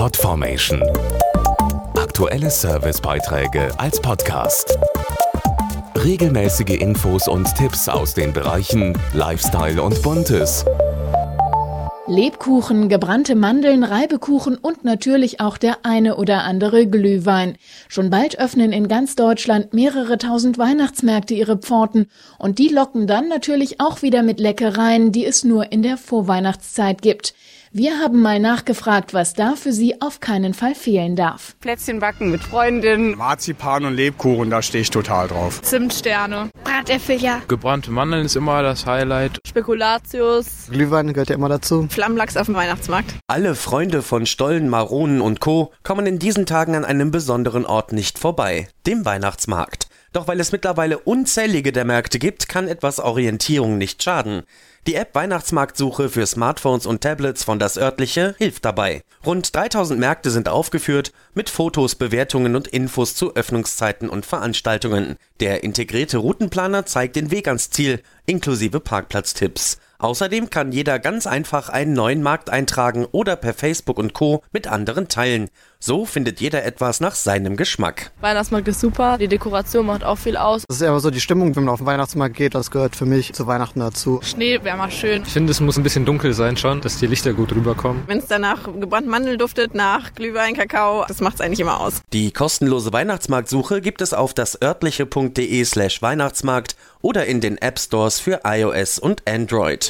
Podformation. Aktuelle Servicebeiträge als Podcast. Regelmäßige Infos und Tipps aus den Bereichen Lifestyle und Buntes. Lebkuchen, gebrannte Mandeln, Reibekuchen und natürlich auch der eine oder andere Glühwein. Schon bald öffnen in ganz Deutschland mehrere tausend Weihnachtsmärkte ihre Pforten und die locken dann natürlich auch wieder mit Leckereien, die es nur in der Vorweihnachtszeit gibt. Wir haben mal nachgefragt, was da für Sie auf keinen Fall fehlen darf. Plätzchen backen mit Freundinnen. Marzipan und Lebkuchen, da stehe ich total drauf. Zimtsterne. Bratäpfel, ja. Gebrannte Mandeln ist immer das Highlight. Spekulatius. Glühwein gehört ja immer dazu. Flammlachs auf dem Weihnachtsmarkt. Alle Freunde von Stollen, Maronen und Co. kommen in diesen Tagen an einem besonderen Ort nicht vorbei, dem Weihnachtsmarkt. Doch weil es mittlerweile unzählige der Märkte gibt, kann etwas Orientierung nicht schaden. Die App Weihnachtsmarktsuche für Smartphones und Tablets von das örtliche hilft dabei. Rund 3000 Märkte sind aufgeführt mit Fotos, Bewertungen und Infos zu Öffnungszeiten und Veranstaltungen. Der integrierte Routenplaner zeigt den Weg ans Ziel, inklusive Parkplatztipps. Außerdem kann jeder ganz einfach einen neuen Markt eintragen oder per Facebook und Co. mit anderen teilen. So findet jeder etwas nach seinem Geschmack. Weihnachtsmarkt ist super, die Dekoration macht auch viel aus. Das ist ja aber so die Stimmung, wenn man auf den Weihnachtsmarkt geht, das gehört für mich zu Weihnachten dazu. Schnee wäre mal schön. Ich finde, es muss ein bisschen dunkel sein schon, dass die Lichter gut rüberkommen. Wenn es danach gebrannt Mandel duftet, nach Glühwein, Kakao, das macht es eigentlich immer aus. Die kostenlose Weihnachtsmarktsuche gibt es auf das örtliche.de slash Weihnachtsmarkt oder in den App Stores für iOS und Android.